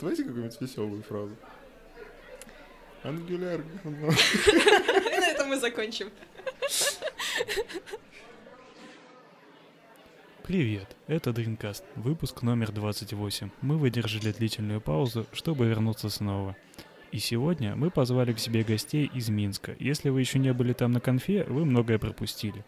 Давайте какую-нибудь веселую фразу. Ангуляр. И на этом мы закончим. Привет, это Dreamcast, выпуск номер 28. Мы выдержали длительную паузу, чтобы вернуться снова. И сегодня мы позвали к себе гостей из Минска. Если вы еще не были там на конфе, вы многое пропустили.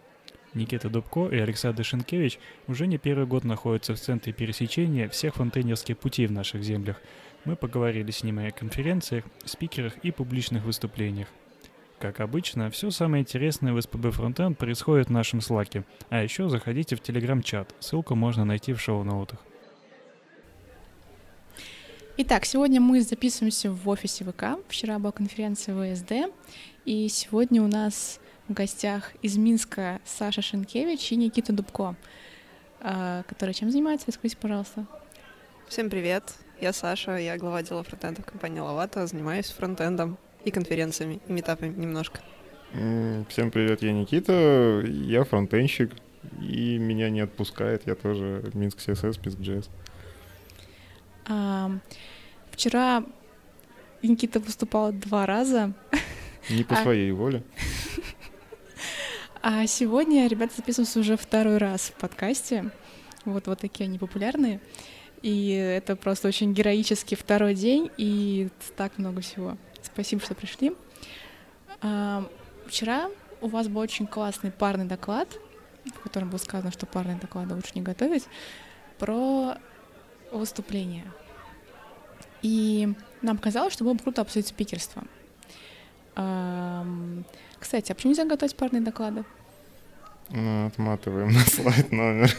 Никита Дубко и Александр Шенкевич уже не первый год находятся в центре пересечения всех фонтейнерских путей в наших землях. Мы поговорили с ними о конференциях, спикерах и публичных выступлениях. Как обычно, все самое интересное в СПБ Фронтенд происходит в нашем слаке. А еще заходите в телеграм-чат, ссылку можно найти в шоу-ноутах. Итак, сегодня мы записываемся в офисе ВК. Вчера была конференция ВСД, и сегодня у нас в гостях из Минска Саша Шенкевич и Никита Дубко, а, которые чем занимаются? Расскажите, пожалуйста. Всем привет, я Саша, я глава отдела фронтенда в компании Лавата, занимаюсь фронтендом и конференциями, и метапами немножко. Всем привет, я Никита, я фронтенщик, и меня не отпускает, я тоже Минск CSS, Минск JS. А, вчера Никита выступал два раза. Не по А- своей воле. А сегодня ребята записываются уже второй раз в подкасте. Вот, вот такие они популярные. И это просто очень героический второй день, и так много всего. Спасибо, что пришли. А, вчера у вас был очень классный парный доклад, в котором было сказано, что парные доклады лучше не готовить, про выступление. И нам казалось, что было бы круто обсудить спикерство. Кстати, а почему нельзя готовить парные доклады? Ну, Отматываем на слайд номер.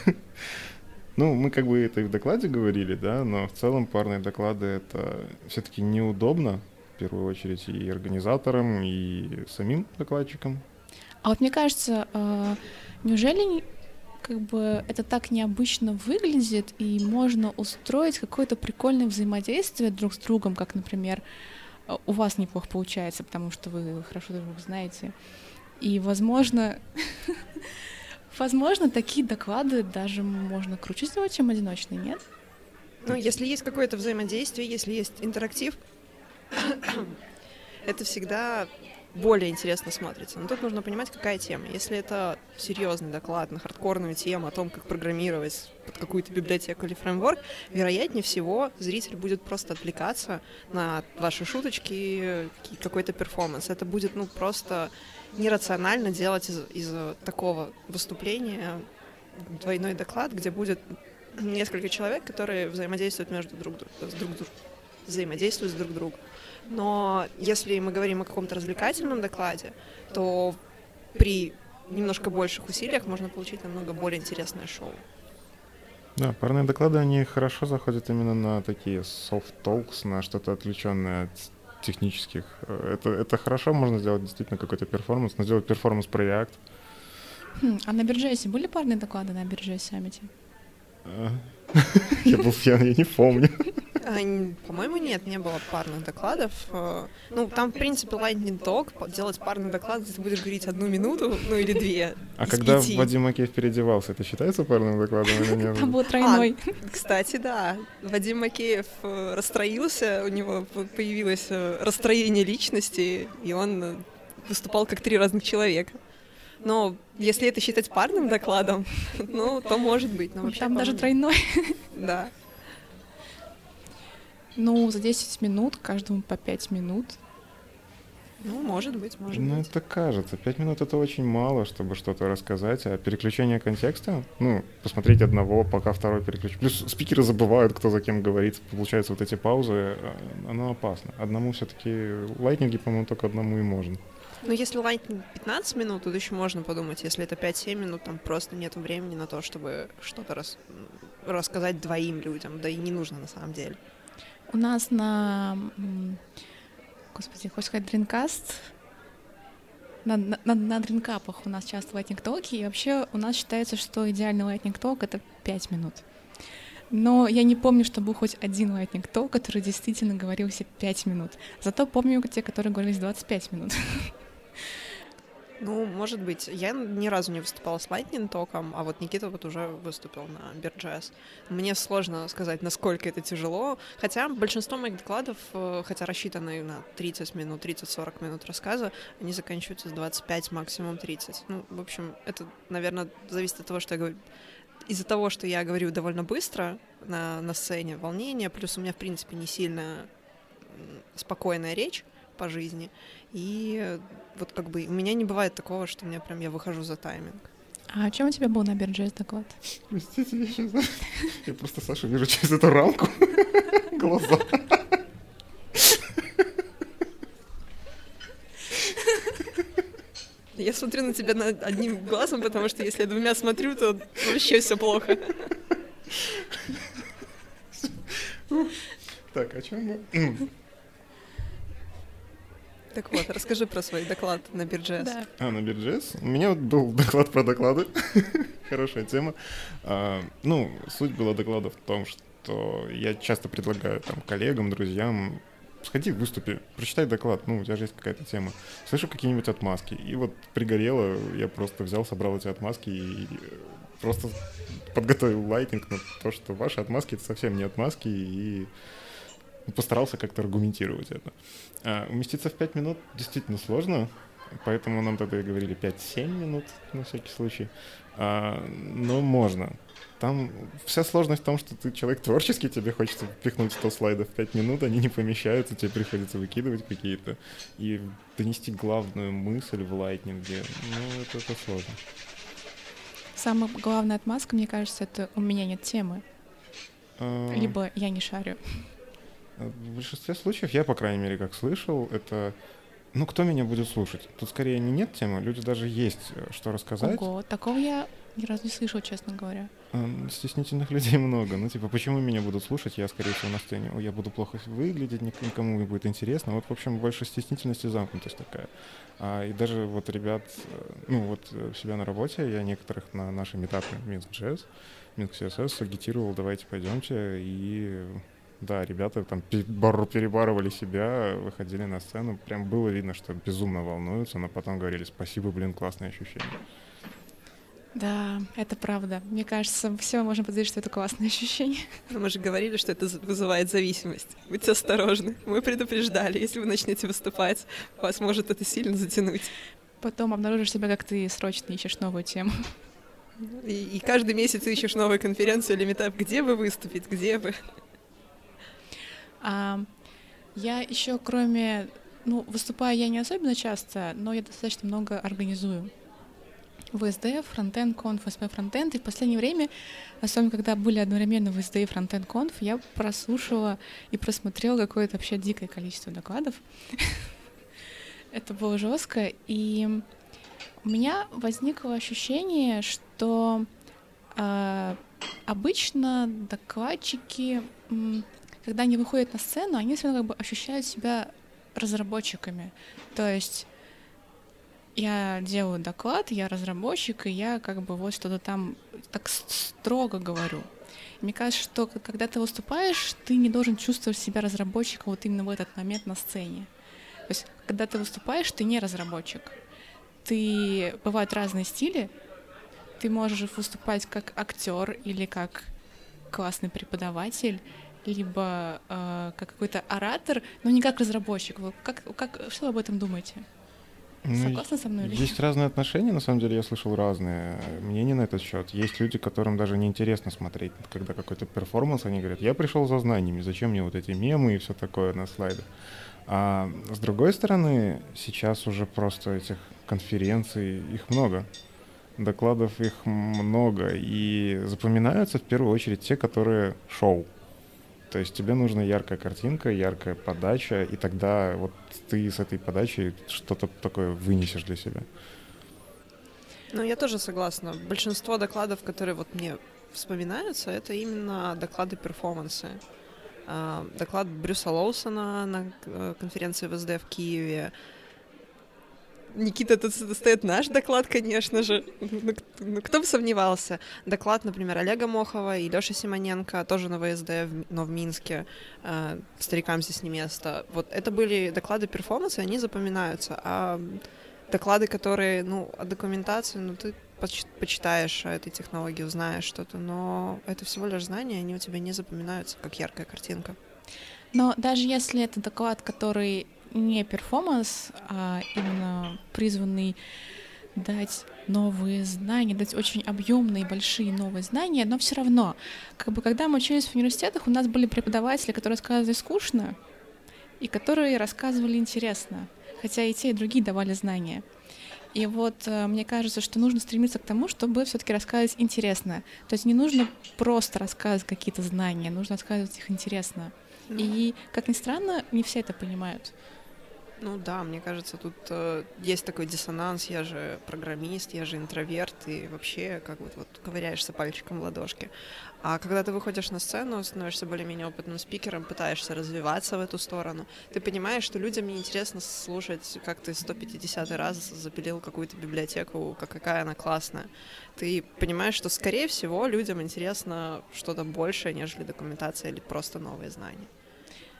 Ну, мы как бы это и в докладе говорили, да, но в целом парные доклады это все-таки неудобно, в первую очередь, и организаторам, и самим докладчикам. А вот мне кажется, э, неужели не- как бы это так необычно выглядит, и можно устроить какое-то прикольное взаимодействие друг с другом, как, например, у вас неплохо получается, потому что вы хорошо друг друга знаете. И, возможно, возможно, такие доклады даже можно круче сделать, чем одиночные, нет? Ну, если есть какое-то взаимодействие, если есть интерактив, это всегда более интересно смотрится. Но тут нужно понимать, какая тема. Если это серьезный доклад на хардкорную тему о том, как программировать под какую-то библиотеку или фреймворк, вероятнее всего зритель будет просто отвлекаться на ваши шуточки, какой-то перформанс. Это будет ну просто нерационально делать из, из такого выступления двойной доклад, где будет несколько человек, которые взаимодействуют между друг, друг друг- взаимодействуют с друг другом. Но если мы говорим о каком-то развлекательном докладе, то при немножко больших усилиях можно получить намного более интересное шоу. Да, парные доклады, они хорошо заходят именно на такие soft talks, на что-то отвлеченное от технических. Э, Это, это хорошо, можно сделать действительно какой-то перформанс, но сделать перформанс про React. Хм, а на BeerJS'е были парные доклады на BeerJS саммите? э, Я был пьян, я не помню. А, По-моему, нет, не было парных докладов. Э, Ну, там, в принципе, lightning talk, делать парный доклад, ты будешь говорить одну минуту, ну или две. А когда пяти. Вадим Макеев переодевался, это считается парным докладом или нет? Там был тройной. Кстати, да, Вадим Макеев э, расстроился, у него появилось э, расстроение личности, и он выступал как три разных человека. Но если это считать парным докладом, ну, то может быть. Но вообще, Там даже тройной. Да. Ну, за 10 минут, каждому по 5 минут. Ну, может быть, может Ну, быть. это кажется. Пять минут это очень мало, чтобы что-то рассказать. А переключение контекста, ну, посмотреть одного, пока второй переключит. Плюс спикеры забывают, кто за кем говорит. Получаются вот эти паузы, а, оно опасно. Одному все-таки лайтнинги, по-моему, только одному и можно. Но если лайтинг 15 минут, тут еще можно подумать. Если это 5-7 минут, там просто нет времени на то, чтобы что-то рас- рассказать двоим людям. Да и не нужно на самом деле. У нас на... Господи, хочешь сказать Dreamcast? На, на, на, дринкапах у нас часто lightning токи, и вообще у нас считается, что идеальный lightning ток — это 5 минут. Но я не помню, что был хоть один lightning ток, который действительно говорился 5 минут. Зато помню те, которые говорились 25 минут. Ну, может быть. Я ни разу не выступала с Lightning током, а вот Никита вот уже выступил на Бирджес. Мне сложно сказать, насколько это тяжело, хотя большинство моих докладов, э, хотя рассчитаны на 30 минут, 30-40 минут рассказа, они заканчиваются с 25, максимум 30. Ну, в общем, это, наверное, зависит от того, что я говорю из-за того, что я говорю довольно быстро на, на сцене, волнение, плюс у меня, в принципе, не сильно спокойная речь по жизни, и вот как бы у меня не бывает такого, что мне прям я выхожу за тайминг. А о чем у тебя был на Бирджес доклад? Простите, я сейчас... Я просто Сашу вижу через эту рамку. Глаза. Я смотрю на тебя одним глазом, потому что если я двумя смотрю, то вообще все плохо. Так, о чем мы? Так вот, расскажи про свой доклад на Бирджес. Да. А, на Бирджес? У меня вот был доклад про доклады. Хорошая тема. А, ну, суть была доклада в том, что я часто предлагаю там коллегам, друзьям сходи, выступи, прочитай доклад, ну, у тебя же есть какая-то тема. Слышу какие-нибудь отмазки. И вот пригорело, я просто взял, собрал эти отмазки и просто подготовил лайтинг на то, что ваши отмазки — это совсем не отмазки, и постарался как-то аргументировать это. А, уместиться в 5 минут действительно сложно, поэтому нам тогда и говорили 5-7 минут на всякий случай. А, но можно. Там вся сложность в том, что ты человек творческий, тебе хочется впихнуть 100 слайдов в 5 минут, они не помещаются, тебе приходится выкидывать какие-то. И донести главную мысль в лайтнинге, ну, это, это сложно. Самая главная отмазка, мне кажется, это у меня нет темы. А, Либо я не шарю. В большинстве случаев, я, по крайней мере, как слышал, это ну, кто меня будет слушать? Тут скорее не нет темы, люди даже есть, э, что рассказать. Ого, такого я ни разу не слышала, честно говоря. Стеснительных людей много. Ну, типа, почему меня будут слушать? Я, скорее всего, на сцене. Я буду плохо выглядеть, ник- никому не будет интересно. Вот, в общем, больше стеснительность и замкнутость такая. А, и даже вот ребят, э, ну, вот э, себя на работе, я некоторых на наши метапы Минск Джаз, Минск CSS агитировал, давайте пойдемте, и да, ребята там пе- бар- перебарывали себя, выходили на сцену. Прям было видно, что безумно волнуются, но потом говорили спасибо, блин, классное ощущение. Да, это правда. Мне кажется, все можно подтвердить, что это классное ощущение. Но мы же говорили, что это вызывает зависимость. Будьте осторожны. Мы предупреждали, если вы начнете выступать, вас может это сильно затянуть. Потом обнаружишь себя, как ты срочно ищешь новую тему. И, и каждый месяц ищешь новую конференцию или метап, где бы выступить, где бы. А, я еще, кроме, ну, выступаю я не особенно часто, но я достаточно много организую. ВСД, фронтенд, конф, СП фронтенд. И в последнее время, особенно когда были одновременно ВСД и фронтенд конф, я прослушала и просмотрела какое-то вообще дикое количество докладов. Это было жестко. И у меня возникло ощущение, что э, обычно докладчики, когда они выходят на сцену, они все равно как бы ощущают себя разработчиками. То есть я делаю доклад, я разработчик, и я как бы вот что-то там так строго говорю. Мне кажется, что когда ты выступаешь, ты не должен чувствовать себя разработчиком вот именно в этот момент на сцене. То есть, когда ты выступаешь, ты не разработчик. Ты бывают разные стили. Ты можешь выступать как актер или как классный преподаватель, либо э, как какой-то оратор, но не как разработчик. Вот как, как, что вы об этом думаете? Ну, Согласны со мной или Есть разные отношения, на самом деле я слышал разные мнения на этот счет. Есть люди, которым даже неинтересно смотреть, когда какой-то перформанс, они говорят, я пришел за знаниями, зачем мне вот эти мемы и все такое на слайдах. А с другой стороны, сейчас уже просто этих конференций, их много. Докладов их много, и запоминаются в первую очередь те, которые шоу. То есть тебе нужна яркая картинка, яркая подача, и тогда вот ты с этой подачей что-то такое вынесешь для себя. Ну, я тоже согласна. Большинство докладов, которые вот мне вспоминаются, это именно доклады-перформансы. А, Доклад Брюса Лоусона на э, конференции ВСД в Киеве. Никита, тут стоит наш доклад, конечно же. Ну, ну, кто бы сомневался. Доклад, например, Олега Мохова и Лёши Симоненко, тоже на ВСД, но в Минске. э, Старикам здесь не место. Вот это были доклады перформансы, они запоминаются. А доклады, которые, ну, о документации, ну, ты почитаешь о этой технологии, узнаешь что-то, но это всего лишь знания, они у тебя не запоминаются, как яркая картинка. Но даже если это доклад, который не перформанс, а именно призванный дать новые знания, дать очень объемные, большие новые знания, но все равно, как бы, когда мы учились в университетах, у нас были преподаватели, которые рассказывали скучно, и которые рассказывали интересно, хотя и те, и другие давали знания. И вот э, мне кажется, что нужно стремиться к тому, чтобы все-таки рассказывать интересно. То есть не нужно просто рассказывать какие-то знания, нужно рассказывать их интересно. И, как ни странно, не все это понимают. Ну да, мне кажется, тут э, есть такой диссонанс. Я же программист, я же интроверт, и вообще как вот, вот ковыряешься пальчиком в ладошке. А когда ты выходишь на сцену, становишься более-менее опытным спикером, пытаешься развиваться в эту сторону, ты понимаешь, что людям неинтересно слушать, как ты 150 раз запилил какую-то библиотеку, как какая она классная. Ты понимаешь, что, скорее всего, людям интересно что-то большее, нежели документация или просто новые знания.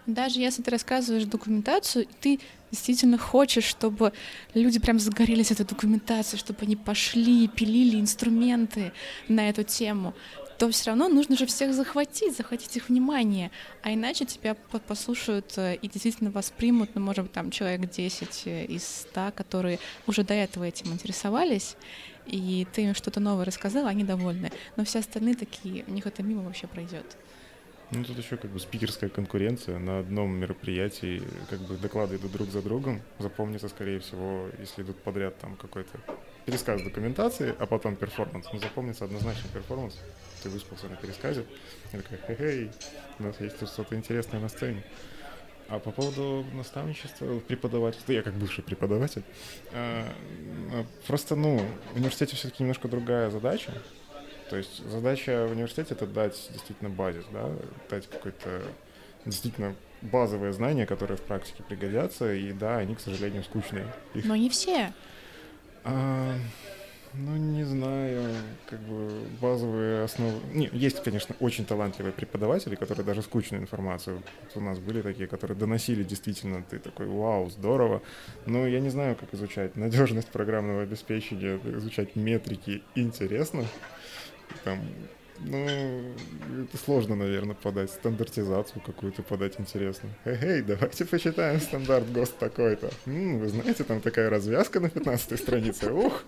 Даже если ты рассказываешь документацию, ты действительно хочешь, чтобы люди прям загорелись этой документацией, чтобы они пошли, пилили инструменты на эту тему, то все равно нужно же всех захватить, захватить их внимание, а иначе тебя послушают э, и действительно воспримут, ну, может быть, там человек 10 э, из 100, которые уже до этого этим интересовались, и ты им что-то новое рассказал, они довольны. Но все остальные такие, у них это мимо вообще пройдет. Ну, тут еще как бы спикерская конкуренция. На одном мероприятии как бы доклады идут друг за другом. Запомнится, скорее всего, если идут подряд там какой-то пересказ документации, а потом перформанс. Ну, запомнится однозначно перформанс. Ты выспался на пересказе. И такой, хе-хей, у нас есть что-то интересное на сцене. А по поводу наставничества, преподавательства, я как бывший преподаватель, а, а, просто, ну, в университете все-таки немножко другая задача. То есть задача в университете это дать действительно базис, да, дать какой-то действительно базовые знания, которые в практике пригодятся, и да, они, к сожалению, скучные. Их... Но не все. А, ну, не знаю, как бы базовые основы... Не, есть, конечно, очень талантливые преподаватели, которые даже скучную информацию... Вот у нас были такие, которые доносили действительно, ты такой, вау, здорово. Но я не знаю, как изучать надежность программного обеспечения, изучать метрики интересно там, ну, это сложно, наверное, подать стандартизацию какую-то подать интересно. Эй, давайте почитаем стандарт ГОСТ такой-то. М-м, вы знаете, там такая развязка на 15 странице. Ух!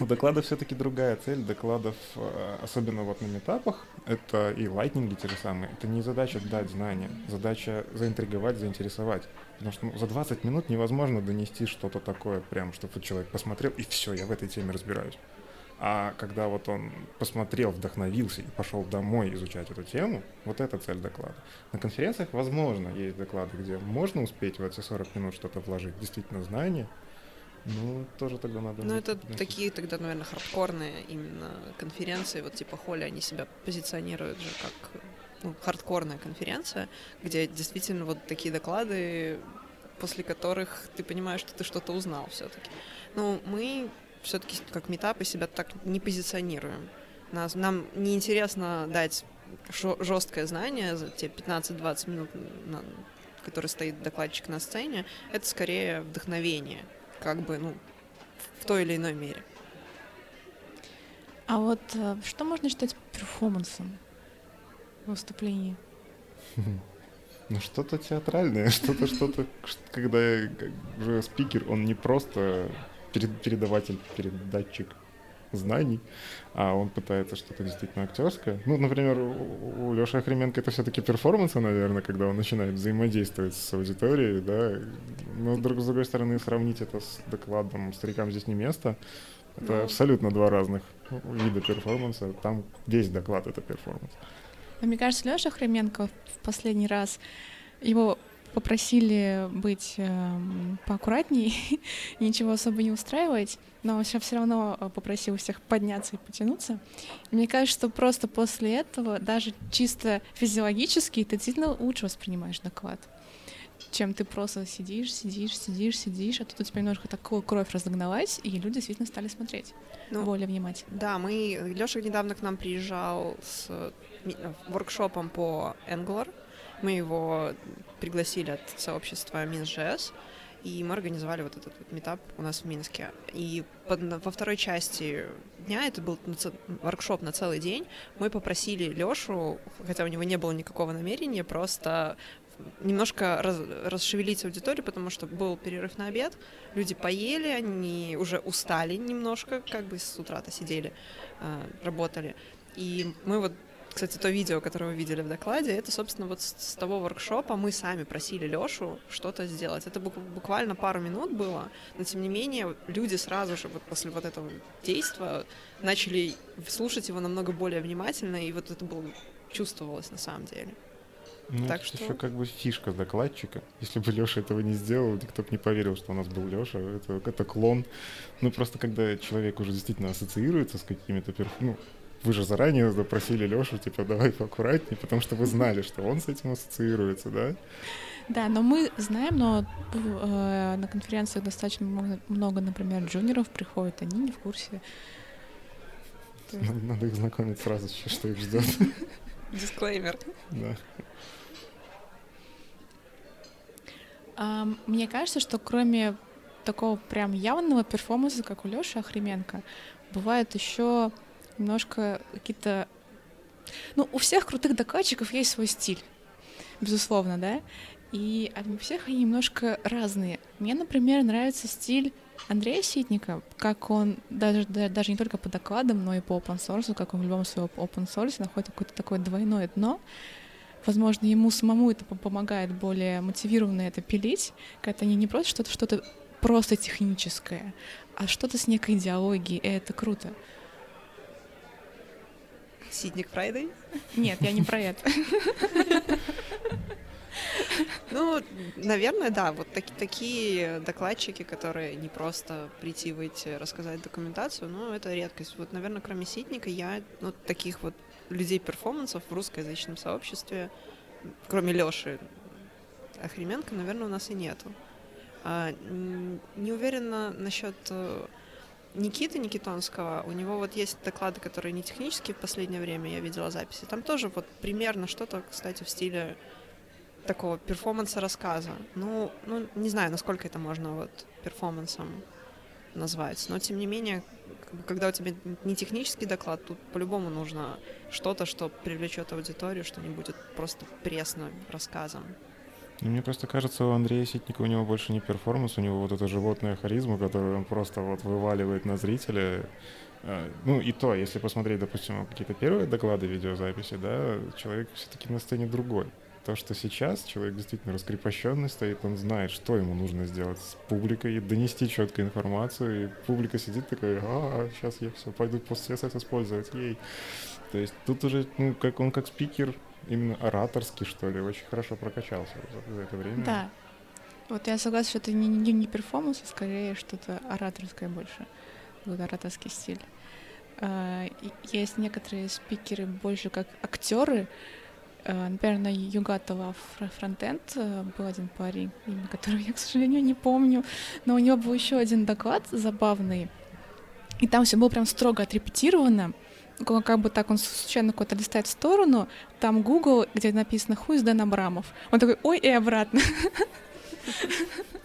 У доклада все-таки другая цель. Докладов, э, особенно вот на метапах, это и лайтнинги те же самые. Это не задача дать знания, задача заинтриговать, заинтересовать. Потому что ну, за 20 минут невозможно донести что-то такое, прям, чтобы человек посмотрел, и все, я в этой теме разбираюсь. А когда вот он посмотрел, вдохновился и пошел домой изучать эту тему, вот это цель доклада. На конференциях, возможно, есть доклады, где можно успеть в эти 40 минут что-то вложить, действительно знания, ну, тоже тогда надо... Ну, это такие тогда, наверное, хардкорные именно конференции, вот типа Холли, они себя позиционируют же как ну, хардкорная конференция, где действительно вот такие доклады, после которых ты понимаешь, что ты что-то узнал все-таки. Ну, мы все-таки как метапы себя так не позиционируем. Нас, нам неинтересно дать жесткое знание за те 15-20 минут, на, которые стоит докладчик на сцене. Это скорее вдохновение, как бы, ну, в той или иной мере. А вот э, что можно считать перформансом в выступлении? Ну, что-то театральное, что-то, что-то, когда уже спикер, он не просто передаватель, передатчик знаний, а он пытается что-то действительно актерское. Ну, например, у, Лёши Охременко это все-таки перформансы, наверное, когда он начинает взаимодействовать с аудиторией, да. Но, с другой стороны, сравнить это с докладом «Старикам здесь не место», это ну. абсолютно два разных вида перформанса. Там весь доклад — это перформанс. Мне кажется, Лёша Хременко в последний раз его попросили быть э, поаккуратней, ничего особо не устраивать, но сейчас все равно э, попросил всех подняться и потянуться. И мне кажется, что просто после этого, даже чисто физиологически, ты действительно лучше воспринимаешь доклад чем ты просто сидишь, сидишь, сидишь, сидишь, а тут у тебя немножко такую кровь разогналась, и люди действительно стали смотреть ну, более внимательно. Да, мы... Лёша недавно к нам приезжал с э, воркшопом по Angular, мы его пригласили от сообщества Minj.js, и мы организовали вот этот вот метап у нас в Минске. И под, во второй части дня, это был воркшоп на целый день, мы попросили Лёшу, хотя у него не было никакого намерения, просто немножко раз, расшевелить аудиторию, потому что был перерыв на обед, люди поели, они уже устали немножко, как бы с утра-то сидели, э, работали. И мы вот кстати, то видео, которое вы видели в докладе, это, собственно, вот с, того воркшопа мы сами просили Лёшу что-то сделать. Это буквально пару минут было, но тем не менее люди сразу же вот после вот этого действия начали слушать его намного более внимательно, и вот это было чувствовалось на самом деле. Ну, так что еще как бы фишка докладчика. Если бы Леша этого не сделал, никто бы не поверил, что у нас был Леша. Это, это клон. Ну, просто когда человек уже действительно ассоциируется с какими-то перф... ну, вы же заранее запросили Лешу, типа, давай поаккуратнее, потому что вы знали, что он с этим ассоциируется, да? Да, но мы знаем, но э, на конференциях достаточно много, много, например, джуниоров приходят, они не в курсе. Надо, надо их знакомить сразу, что их ждет. Дисклеймер. Да. А, мне кажется, что кроме такого прям явного перформанса, как у Лёши Охременко, бывает еще немножко какие-то... Ну, у всех крутых докладчиков есть свой стиль, безусловно, да? И у всех они немножко разные. Мне, например, нравится стиль Андрея Ситника, как он даже, даже не только по докладам, но и по open source, как он в любом своем open source находит какое-то такое двойное дно. Возможно, ему самому это помогает более мотивированно это пилить, когда не, не просто что-то что-то просто техническое, а что-то с некой идеологией, и это круто. Сидник Фрайдей? Нет, я не про это. Ну, наверное, да, вот так, такие докладчики, которые не просто прийти, выйти, рассказать документацию, ну, это редкость. Вот, наверное, кроме Ситника, я ну, таких вот людей-перформансов в русскоязычном сообществе, кроме Лёши Охременко, наверное, у нас и нету. А, не уверена насчет э, Никиты Никитонского, у него вот есть доклады, которые не технические в последнее время, я видела записи. Там тоже вот примерно что-то, кстати, в стиле такого перформанса рассказа. Ну, ну, не знаю, насколько это можно вот перформансом назвать, но тем не менее, когда у тебя не технический доклад, тут по-любому нужно что-то, что привлечет аудиторию, что не будет просто пресным рассказом. Ну, мне просто кажется, у Андрея Ситника у него больше не перформанс, у него вот эта животная харизма, которую он просто вот вываливает на зрителя. А, ну и то, если посмотреть, допустим, какие-то первые доклады видеозаписи, да, человек все-таки на сцене другой. То, что сейчас человек действительно раскрепощенный стоит, он знает, что ему нужно сделать с публикой, донести четкую информацию, и публика сидит такая, а, сейчас я все, пойду пост CSS использовать, ей. То есть тут уже, ну, как он как спикер, именно ораторский, что ли, очень хорошо прокачался за, за это время. Да. Вот я согласна, что это не, не, не перформанс, а скорее что-то ораторское больше. Вот ораторский стиль. А, есть некоторые спикеры больше как актеры. А, например, на Югатова фронтенд э, был один парень, имя которого я, к сожалению, не помню, но у него был еще один доклад забавный, и там все было прям строго отрепетировано, как бы так он случайно куда-то листает в сторону, там Google, где написано «Хуй с Дэн Абрамов». Он такой «Ой» и обратно.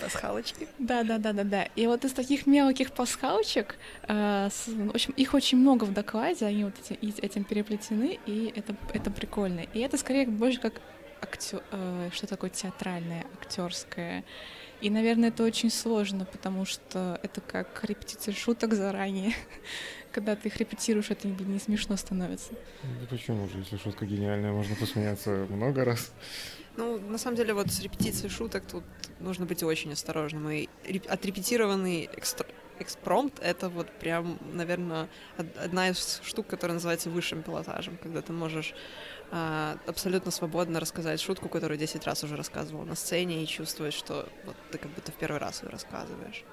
Пасхалочки. Да, да, да, да, да. И вот из таких мелких пасхалочек, э, с, в общем, их очень много в докладе, они вот эти, этим переплетены, и это, это прикольно. И это скорее больше как актер, э, что такое театральное, актерское. И, наверное, это очень сложно, потому что это как репетиция шуток заранее. Когда ты их репетируешь, это не, смешно становится. Ну, почему же? Если шутка гениальная, можно посмеяться много раз. Ну, на самом деле, вот с репетицией шуток тут нужно быть очень осторожным. И отрепетированный экстр... экспромт — это вот прям, наверное, одна из штук, которая называется высшим пилотажем, когда ты можешь а, абсолютно свободно рассказать шутку, которую 10 раз уже рассказывал на сцене, и чувствовать, что вот ты как будто в первый раз ее рассказываешь.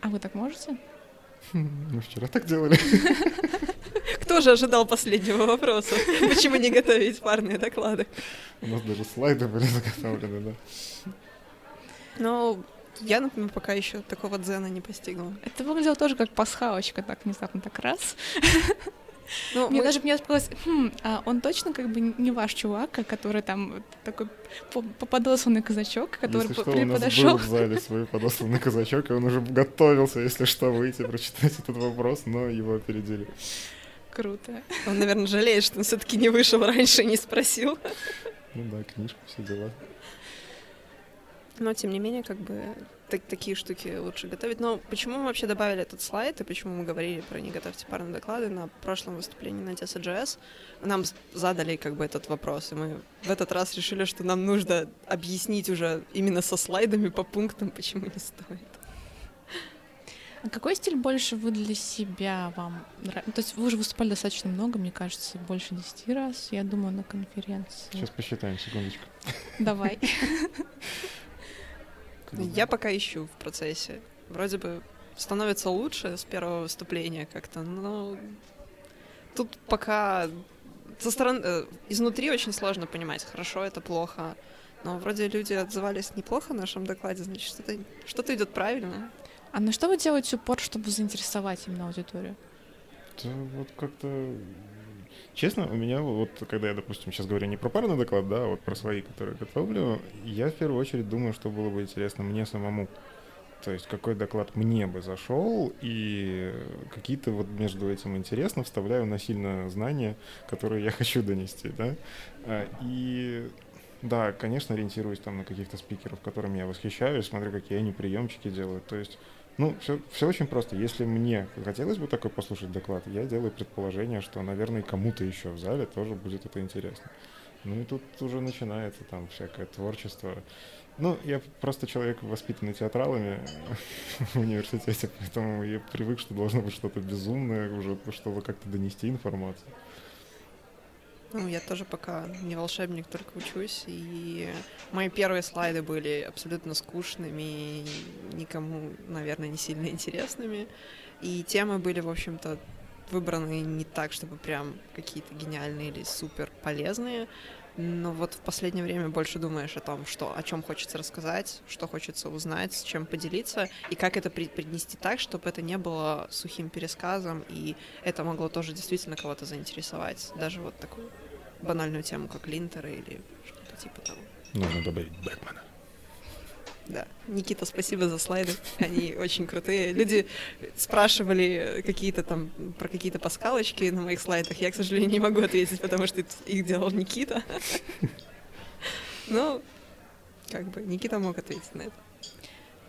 А вы так можете? Мы вчера так делали. Кто же ожидал последнего вопроса? Почему не готовить парные доклады? У нас даже слайды были заготовлены, да. Ну, я, например, пока еще такого дзена не постигла. Это выглядело тоже как пасхалочка, так внезапно так раз. Ну, Мне мы- даже мне показалось, хм, а он точно как бы не ваш чувак, который там такой по- поподосанный казачок, который Если по- что, при- у нас подошел. был в зале свой подосланный казачок, и он уже готовился, если что, выйти, прочитать этот вопрос, но его опередили. Круто. Он, наверное, жалеет, что он все-таки не вышел раньше и не спросил. Ну да, книжка, все дела. Но, тем не менее, как бы так- такие штуки лучше готовить. Но почему мы вообще добавили этот слайд, и почему мы говорили про «не готовьте парные доклады» на прошлом выступлении на TSA.js? Нам задали как бы этот вопрос, и мы в этот раз решили, что нам нужно объяснить уже именно со слайдами по пунктам, почему не стоит. А какой стиль больше вы для себя вам нравится? То есть вы уже выступали достаточно много, мне кажется, больше 10 раз, я думаю, на конференции. Сейчас посчитаем, секундочку. Давай. Я пока ищу в процессе. Вроде бы становится лучше с первого выступления как-то, но тут пока со стороны э, изнутри очень сложно понимать, хорошо это плохо. Но вроде люди отзывались неплохо в нашем докладе, значит, что-то что идет правильно. А на что вы делаете упор, чтобы заинтересовать именно аудиторию? Да вот как-то... Честно, у меня вот, когда я, допустим, сейчас говорю не про парный доклад, да, а вот про свои, которые готовлю, я в первую очередь думаю, что было бы интересно мне самому. То есть какой доклад мне бы зашел, и какие-то вот между этим интересно вставляю насильно знания, которые я хочу донести, да. А, И да, конечно, ориентируюсь там на каких-то спикеров, которыми я восхищаюсь, смотрю, какие они приемчики делают. То есть ну, все, все очень просто. Если мне хотелось бы такой послушать доклад, я делаю предположение, что, наверное, кому-то еще в зале тоже будет это интересно. Ну и тут уже начинается там всякое творчество. Ну, я просто человек, воспитанный театралами в университете, поэтому я привык, что должно быть что-то безумное уже, чтобы как-то донести информацию. Ну, я тоже пока не волшебник, только учусь, и мои первые слайды были абсолютно скучными, никому, наверное, не сильно интересными, и темы были, в общем-то, выбраны не так, чтобы прям какие-то гениальные или супер полезные, но вот в последнее время больше думаешь о том, что, о чем хочется рассказать, что хочется узнать, с чем поделиться, и как это принести так, чтобы это не было сухим пересказом, и это могло тоже действительно кого-то заинтересовать. Даже вот такую банальную тему, как линтеры или что-то типа того. Нужно добавить Бэтмена. Да. Никита, спасибо за слайды. Они очень крутые. Люди спрашивали какие-то там про какие-то паскалочки на моих слайдах. Я, к сожалению, не могу ответить, потому что их делал Никита. Ну, как бы Никита мог ответить на это.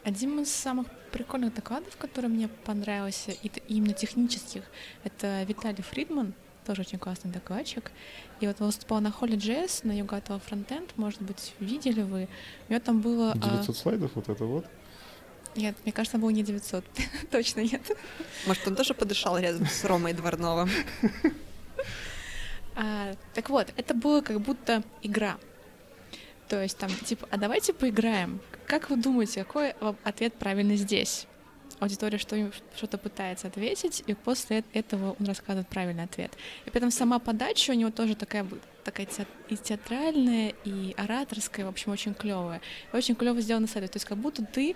Один из самых прикольных докладов, который мне понравился, и именно технических, это Виталий Фридман, тоже очень классный докладчик. И вот он выступал на Холли JS, на Югатова фронтенд, может быть, видели вы. У него там было... а, 900 слайдов, вот это вот. Нет, мне кажется, было не 900, точно нет. Может, он тоже подышал рядом с Ромой Дворновым? А, так вот, это было как будто игра. То есть там, типа, а давайте поиграем. Как вы думаете, какой вам ответ правильный здесь? Аудитория что, что-то пытается ответить, и после эт- этого он рассказывает правильный ответ. И при этом сама подача у него тоже такая, такая и театральная, и ораторская, в общем, очень клевая. Очень клево сделано сайт. То есть как будто ты,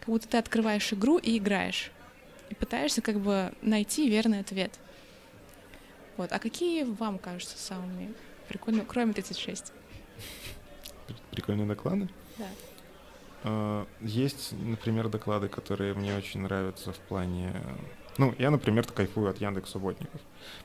как будто ты открываешь игру и играешь. И пытаешься как бы найти верный ответ. Вот. А какие вам кажутся самыми прикольные, кроме 36? При- Прикольные доклады. Да. А, Есть, например, доклады, которые мне очень нравятся в плане... Ну, я, например, кайфую от Яндекс Субботников,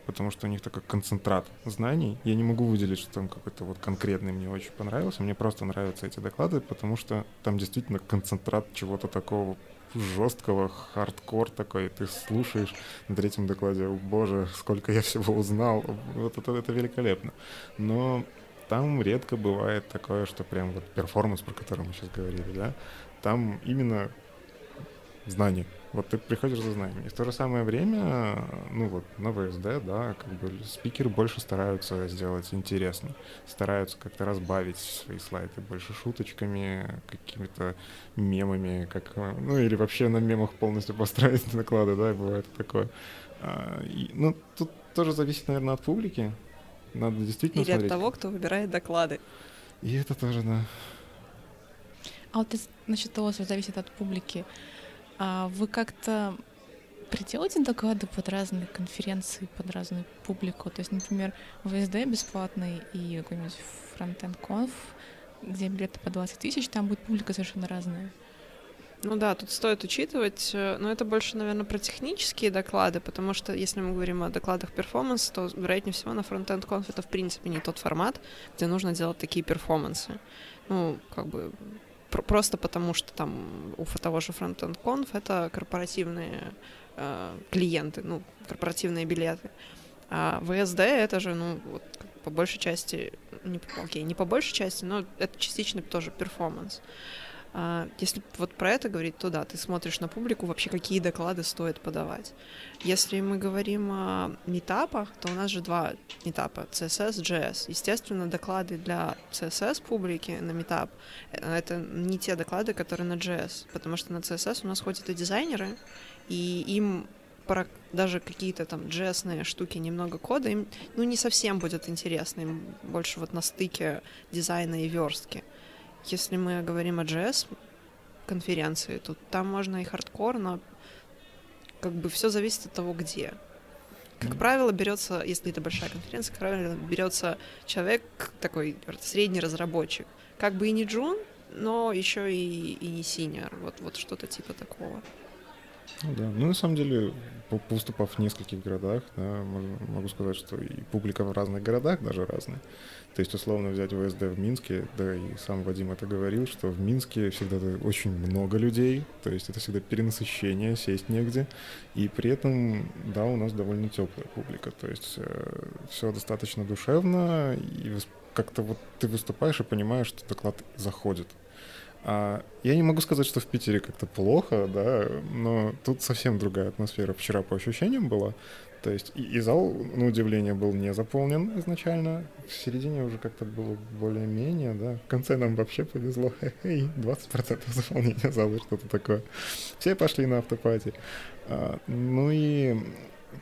потому что у них такой концентрат знаний. Я не могу выделить, что там какой-то вот конкретный мне очень понравился. Мне просто нравятся эти доклады, потому что там действительно концентрат чего-то такого жесткого, хардкор такой. Ты слушаешь на третьем докладе, о боже, сколько я всего узнал. Вот это, это великолепно. Но там редко бывает такое, что прям вот перформанс, про который мы сейчас говорили, да, там именно знание. Вот ты приходишь за знанием. И в то же самое время, ну вот на ВСД, да, как бы спикеры больше стараются сделать интересно, стараются как-то разбавить свои слайды больше шуточками, какими-то мемами, как, ну или вообще на мемах полностью построить доклады, да, бывает такое. А, и, ну, тут тоже зависит, наверное, от публики. Надо действительно Или от смотреть. того, кто выбирает доклады. И это тоже, да. А вот насчет того, что зависит от публики, а вы как-то приделайте доклады под разные конференции, под разную публику. То есть, например, ВСД бесплатный и какой-нибудь фронтенд конф, где билеты по 20 тысяч, там будет публика совершенно разная. Ну да, тут стоит учитывать, э, но это больше, наверное, про технические доклады, потому что если мы говорим о докладах перформанс, то, вероятнее всего, на Frontend Conf это, в принципе, не тот формат, где нужно делать такие перформансы. Ну, как бы просто потому, что там у того же Frontend Conf это корпоративные э, клиенты, ну, корпоративные билеты. А WSD это же, ну, вот, по большей части, не, окей, не по большей части, но это частично тоже перформанс. А, если вот про это говорить, то да, ты смотришь на публику, вообще какие доклады стоит подавать. Если мы говорим о метапах, то у нас же два метапа, CSS, JS. Естественно, доклады для CSS публики на метап это не те доклады, которые на JS, потому что на CSS у нас ходят и дизайнеры, и им про даже какие-то там JS штуки, немного кода, им ну, не совсем будет интересно, им больше вот на стыке дизайна и верстки. Если мы говорим о JS конференции, то там можно и хардкор, но как бы все зависит от того, где. Как правило, берется, если это большая конференция, как правило, берется человек такой средний разработчик. Как бы и не джун, но еще и, и не senior. Вот, вот что-то типа такого. Ну да, ну на самом деле, повыступав в нескольких городах, да, могу сказать, что и публика в разных городах даже разная. То есть, условно взять ВСД в Минске, да, и сам Вадим это говорил, что в Минске всегда очень много людей, то есть это всегда перенасыщение, сесть негде, и при этом, да, у нас довольно теплая публика, то есть э, все достаточно душевно, и как-то вот ты выступаешь и понимаешь, что доклад заходит. А, я не могу сказать, что в Питере как-то плохо, да, но тут совсем другая атмосфера. Вчера по ощущениям была. То есть и, зал, на удивление, был не заполнен изначально. В середине уже как-то было более-менее, да. В конце нам вообще повезло. Хе-хей, 20% заполнения зала, что-то такое. Все пошли на автопати. А, ну и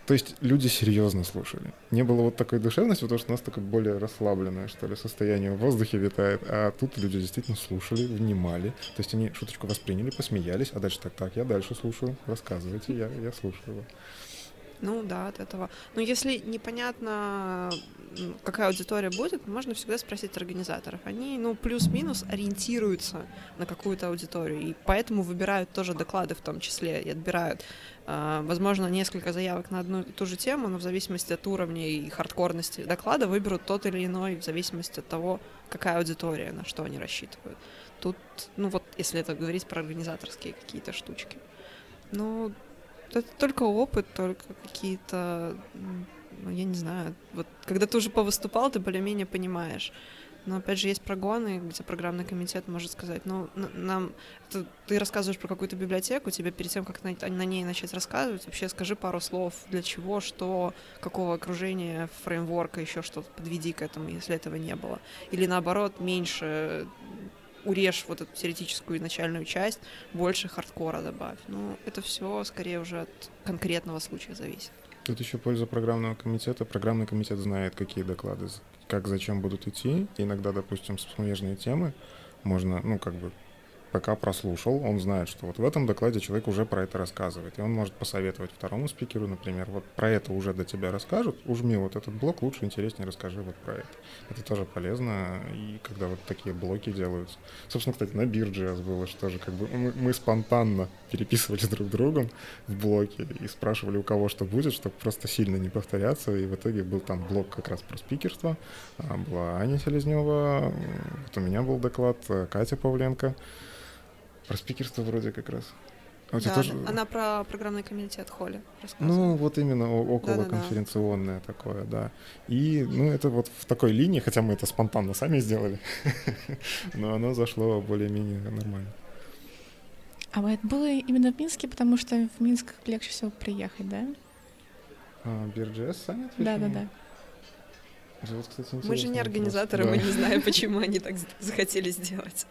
то есть люди серьезно слушали. Не было вот такой душевности, потому что у нас такое более расслабленное, что ли, состояние в воздухе витает. А тут люди действительно слушали, внимали. То есть они шуточку восприняли, посмеялись, а дальше так, так, я дальше слушаю, рассказывайте, я, я слушаю. Ну да, от этого. Но если непонятно, какая аудитория будет, можно всегда спросить организаторов. Они, ну, плюс-минус ориентируются на какую-то аудиторию, и поэтому выбирают тоже доклады в том числе, и отбирают, э, возможно, несколько заявок на одну и ту же тему, но в зависимости от уровня и хардкорности доклада выберут тот или иной в зависимости от того, какая аудитория, на что они рассчитывают. Тут, ну вот, если это говорить про организаторские какие-то штучки. Ну, это только опыт, только какие-то, ну, я не знаю, вот когда ты уже повыступал, ты более-менее понимаешь. Но опять же есть прогоны, где программный комитет может сказать, ну, нам это, ты рассказываешь про какую-то библиотеку, тебе перед тем, как на, на ней начать рассказывать, вообще скажи пару слов, для чего, что, какого окружения, фреймворка, еще что-то, подведи к этому, если этого не было. Или наоборот, меньше урежь вот эту теоретическую начальную часть, больше хардкора добавь. Ну, это все скорее уже от конкретного случая зависит. Тут еще польза программного комитета. Программный комитет знает, какие доклады, как зачем будут идти. иногда, допустим, смежные темы можно, ну, как бы пока прослушал, он знает, что вот в этом докладе человек уже про это рассказывает, и он может посоветовать второму спикеру, например, вот про это уже до тебя расскажут, ужми вот этот блок, лучше, интереснее расскажи вот про это. Это тоже полезно, и когда вот такие блоки делаются. Собственно, кстати, на Бирджиас было, что же как бы мы, мы спонтанно переписывались друг другом в блоке и спрашивали у кого что будет, чтобы просто сильно не повторяться, и в итоге был там блок как раз про спикерство, а была Аня Селезнева, вот у меня был доклад, Катя Павленко, про спикерство вроде как раз. А да, тоже... она про программный комитет Холли Ну, вот именно около да, конференционное да. такое, да. И, ну, это вот в такой линии, хотя мы это спонтанно сами сделали, но оно зашло более-менее нормально. А это было именно в Минске, потому что в Минск легче всего приехать, да? А, Бирджес сами Да, да, да. Вот, кстати, мы же не организаторы, да. мы не знаем, почему они так захотели сделать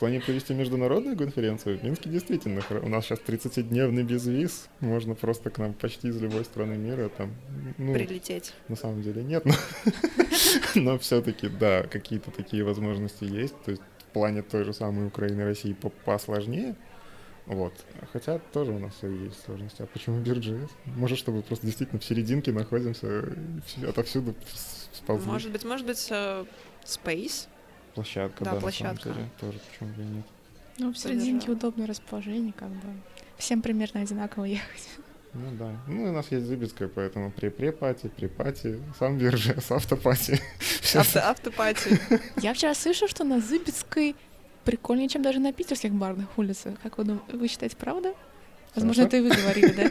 плане провести международную конференцию в Минске действительно у нас сейчас 30-дневный безвиз, можно просто к нам почти из любой страны мира там ну, прилететь. На самом деле нет, но, но все-таки да, какие-то такие возможности есть. То есть в плане той же самой Украины, России посложнее, Вот. Хотя тоже у нас есть сложности. А почему Бирджес? Может, чтобы просто действительно в серединке находимся, и отовсюду сползли. Может быть, может быть, э, Space. Площадка, Да, да, на площадка. самом деле. Тоже почему бы и нет. Ну, в серединке удобное расположение, как бы. Всем примерно одинаково ехать. Ну да. Ну, у нас есть Зыбецкая, поэтому при препати, при пати, сам Биржес, автопати. Всё Авто, автопати. Я вчера слышала, что на Зыбецкой прикольнее, чем даже на питерских барных улицах. Как вы, дум- вы считаете, правда? Возможно, это и вы говорили, да?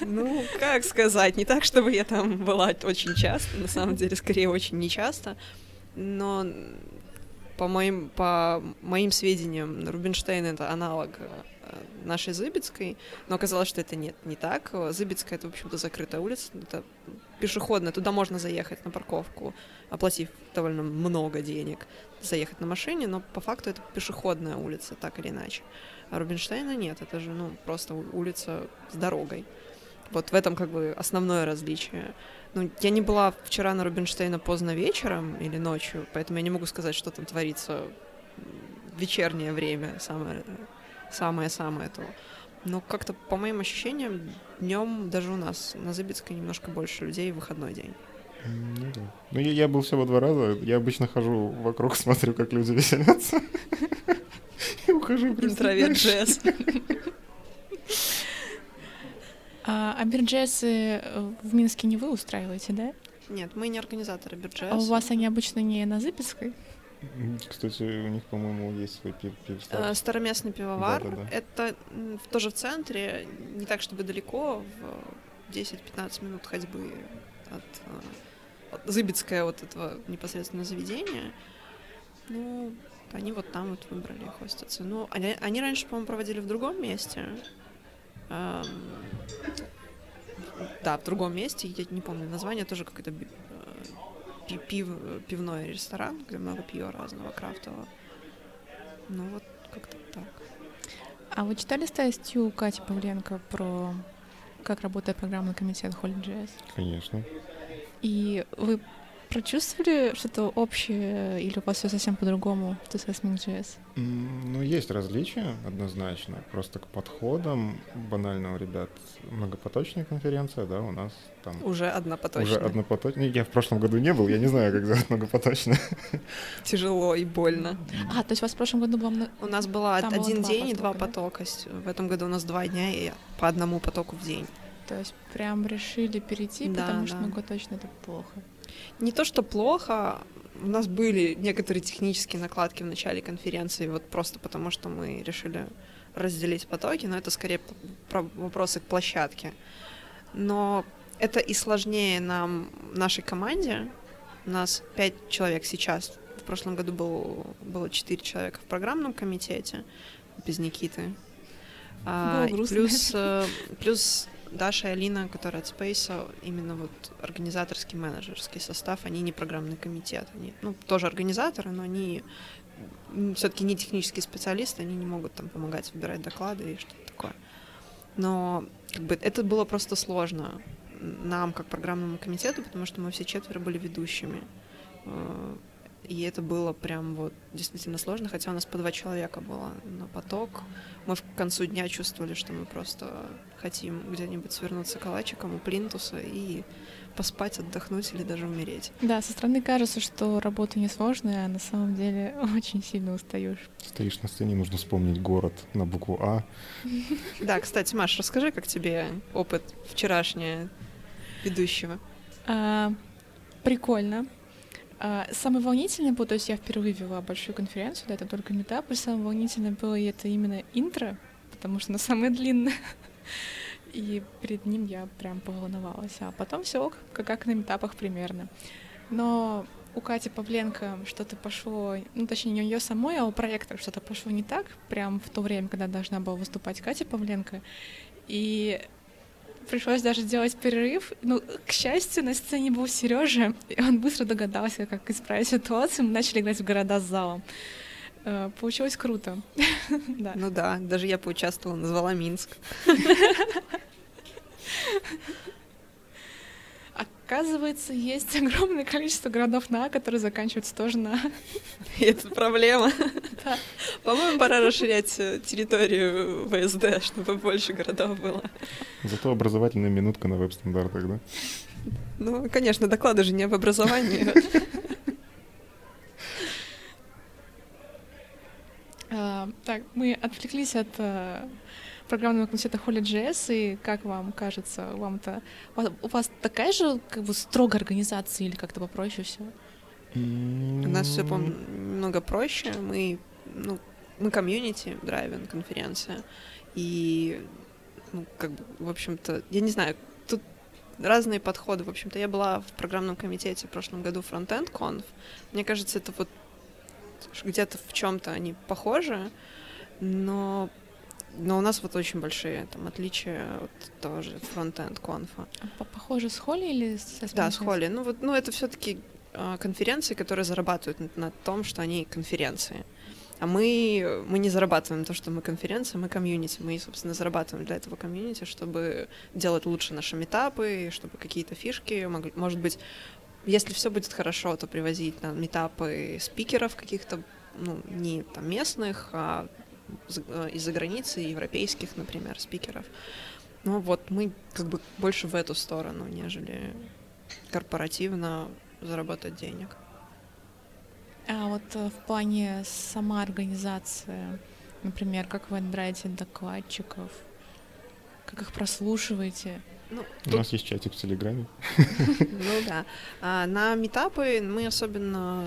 Ну, как сказать, не так, чтобы я там была очень часто, на самом деле, скорее, очень нечасто, но по моим, по моим сведениям, Рубинштейн — это аналог э, нашей Зыбецкой, но оказалось, что это нет, не так. Зыбецкая — это, в общем-то, закрытая улица, это пешеходная, туда можно заехать на парковку, оплатив довольно много денег, заехать на машине, но по факту это пешеходная улица, так или иначе. А Рубинштейна нет, это же, ну, просто улица с дорогой. Вот в этом как бы основное различие. Ну, я не была вчера на Рубинштейна поздно вечером или ночью, поэтому я не могу сказать, что там творится в вечернее время, самое самое-самое то. Но как-то, по моим ощущениям, днем даже у нас на Зыбецкой немножко больше людей в выходной день. Ну, да. ну я, я был всего два раза. Я обычно хожу вокруг, смотрю, как люди веселятся. И ухожу. дальше. джесс. А, а бирджесы э, в Минске не вы устраиваете, да? Нет, мы не организаторы бирджесс. А у вас они обычно не на Зыбецкой? М, Кстати, у них, по-моему, есть свой пив Э, пивстар. Староместный пивовар. Да-да-да. Это м, тоже в центре, не так чтобы далеко, в 10-15 минут ходьбы от, э, от Зыбецкое вот этого непосредственно заведения. Ну, они вот там вот выбрали хоститься. Ну, они, они раньше, по-моему, проводили в другом месте. Эм, да, в другом месте, я не помню название, тоже какой-то э, пи- пив- пивной ресторан, где много пива разного, крафтового. Ну вот как-то так. А вы читали статью Кати Павленко про как работает программный комитет Holy.js? Конечно. И вы прочувствовали что-то общее или у вас все совсем по-другому в TSS.js? М, Ну, есть различия однозначно. Просто к подходам банально у ребят многопоточная конференция, да, у нас там Уже одна поточная. уже однопоточная. Я в прошлом году не был, я не знаю, как сделать многопоточно. Тяжело и больно. А, то есть у вас в прошлом году было... У нас было Там было один два день и два потока, да? В этом году у нас два дня и по одному потоку в день. То есть прям решили перейти, Да, потому что да. многоточно это плохо. Не то, что плохо, у нас были некоторые технические накладки в начале конференции, вот просто потому, что мы решили разделить потоки, но это скорее про вопросы к площадке. Но это и сложнее нам, нашей команде. У нас пять человек сейчас. В прошлом году был, было четыре человека в программном комитете, без Никиты. А, грустно. плюс, э, плюс Даша и Алина, которые от Space, именно вот организаторский менеджерский состав, они не программный комитет. Они, ну, тоже организаторы, но они все-таки не технические специалисты, они не могут там помогать выбирать доклады и что-то такое. Но как бы, это было просто сложно нам, как программному комитету, потому что мы все четверо были ведущими. И это было прям вот действительно сложно, хотя у нас по два человека было на поток. Мы в концу дня чувствовали, что мы просто хотим где-нибудь свернуться калачиком у плинтуса и поспать, отдохнуть или даже умереть. Да, со стороны кажется, что работа несложная, а на самом деле очень сильно устаешь. Стоишь на сцене, нужно вспомнить город на букву А. Да, кстати, Маш, расскажи, как тебе опыт вчерашнего ведущего? А, прикольно. А, самое волнительное было, то есть я впервые вела большую конференцию, да, это только метап, и самое волнительное было и это именно интро, потому что оно самое длинное. И перед ним я прям поволновалась. А потом все как, как на метапах примерно. Но у Кати Павленко что-то пошло, ну, точнее, не у нее самой, а у проекта что-то пошло не так, прям в то время, когда должна была выступать Катя Павленко. И пришлось даже делать перерыв. Ну, к счастью, на сцене был Сережа, и он быстро догадался, как исправить ситуацию. Мы начали играть в города с залом. Э, Получилось круто. Да. Ну да, даже я поучаствовала, назвала Минск. А Оказывается, есть огромное количество городов на, которые заканчиваются тоже на. И это проблема. Да. По-моему, пора расширять э, территорию ВСД, чтобы больше городов было. Зато образовательная минутка на веб-стандартах, да? Ну, конечно, доклады же не об образовании. А, Так, мы отвлеклись от э, программного комитета Holy.js, и как вам кажется, вам-то у вас- у вас такая же как бы строгая организация или как-то попроще все? У нас все немного проще. Мы, ну, мы комьюнити, драйвен, конференция. И, ну, как бы, в общем-то, я не знаю, тут разные подходы. В общем-то, я была в программном комитете в прошлом году Frontend Conf. Мне кажется, это вот где-то в чем-то они похожи, но но у нас вот очень большие там отличия от тоже фронтенд конфа. А Похоже с Холли или с Да, с? Холли. Ну вот, ну это все-таки конференции, которые зарабатывают на, том, что они конференции. А мы, мы не зарабатываем то, что мы конференция, мы комьюнити. Мы, собственно, зарабатываем для этого комьюнити, чтобы делать лучше наши метапы, чтобы какие-то фишки, могли- может быть, если все будет хорошо, то привозить на метапы спикеров каких-то, ну, не там местных, а из-за границы, европейских, например, спикеров. Ну вот мы как бы больше в эту сторону, нежели корпоративно заработать денег. А вот э, в плане сама организация, например, как вы отбираете докладчиков, как их прослушиваете? Ну, У тут- нас есть чатик в Телеграме. ну да. А на метапы мы особенно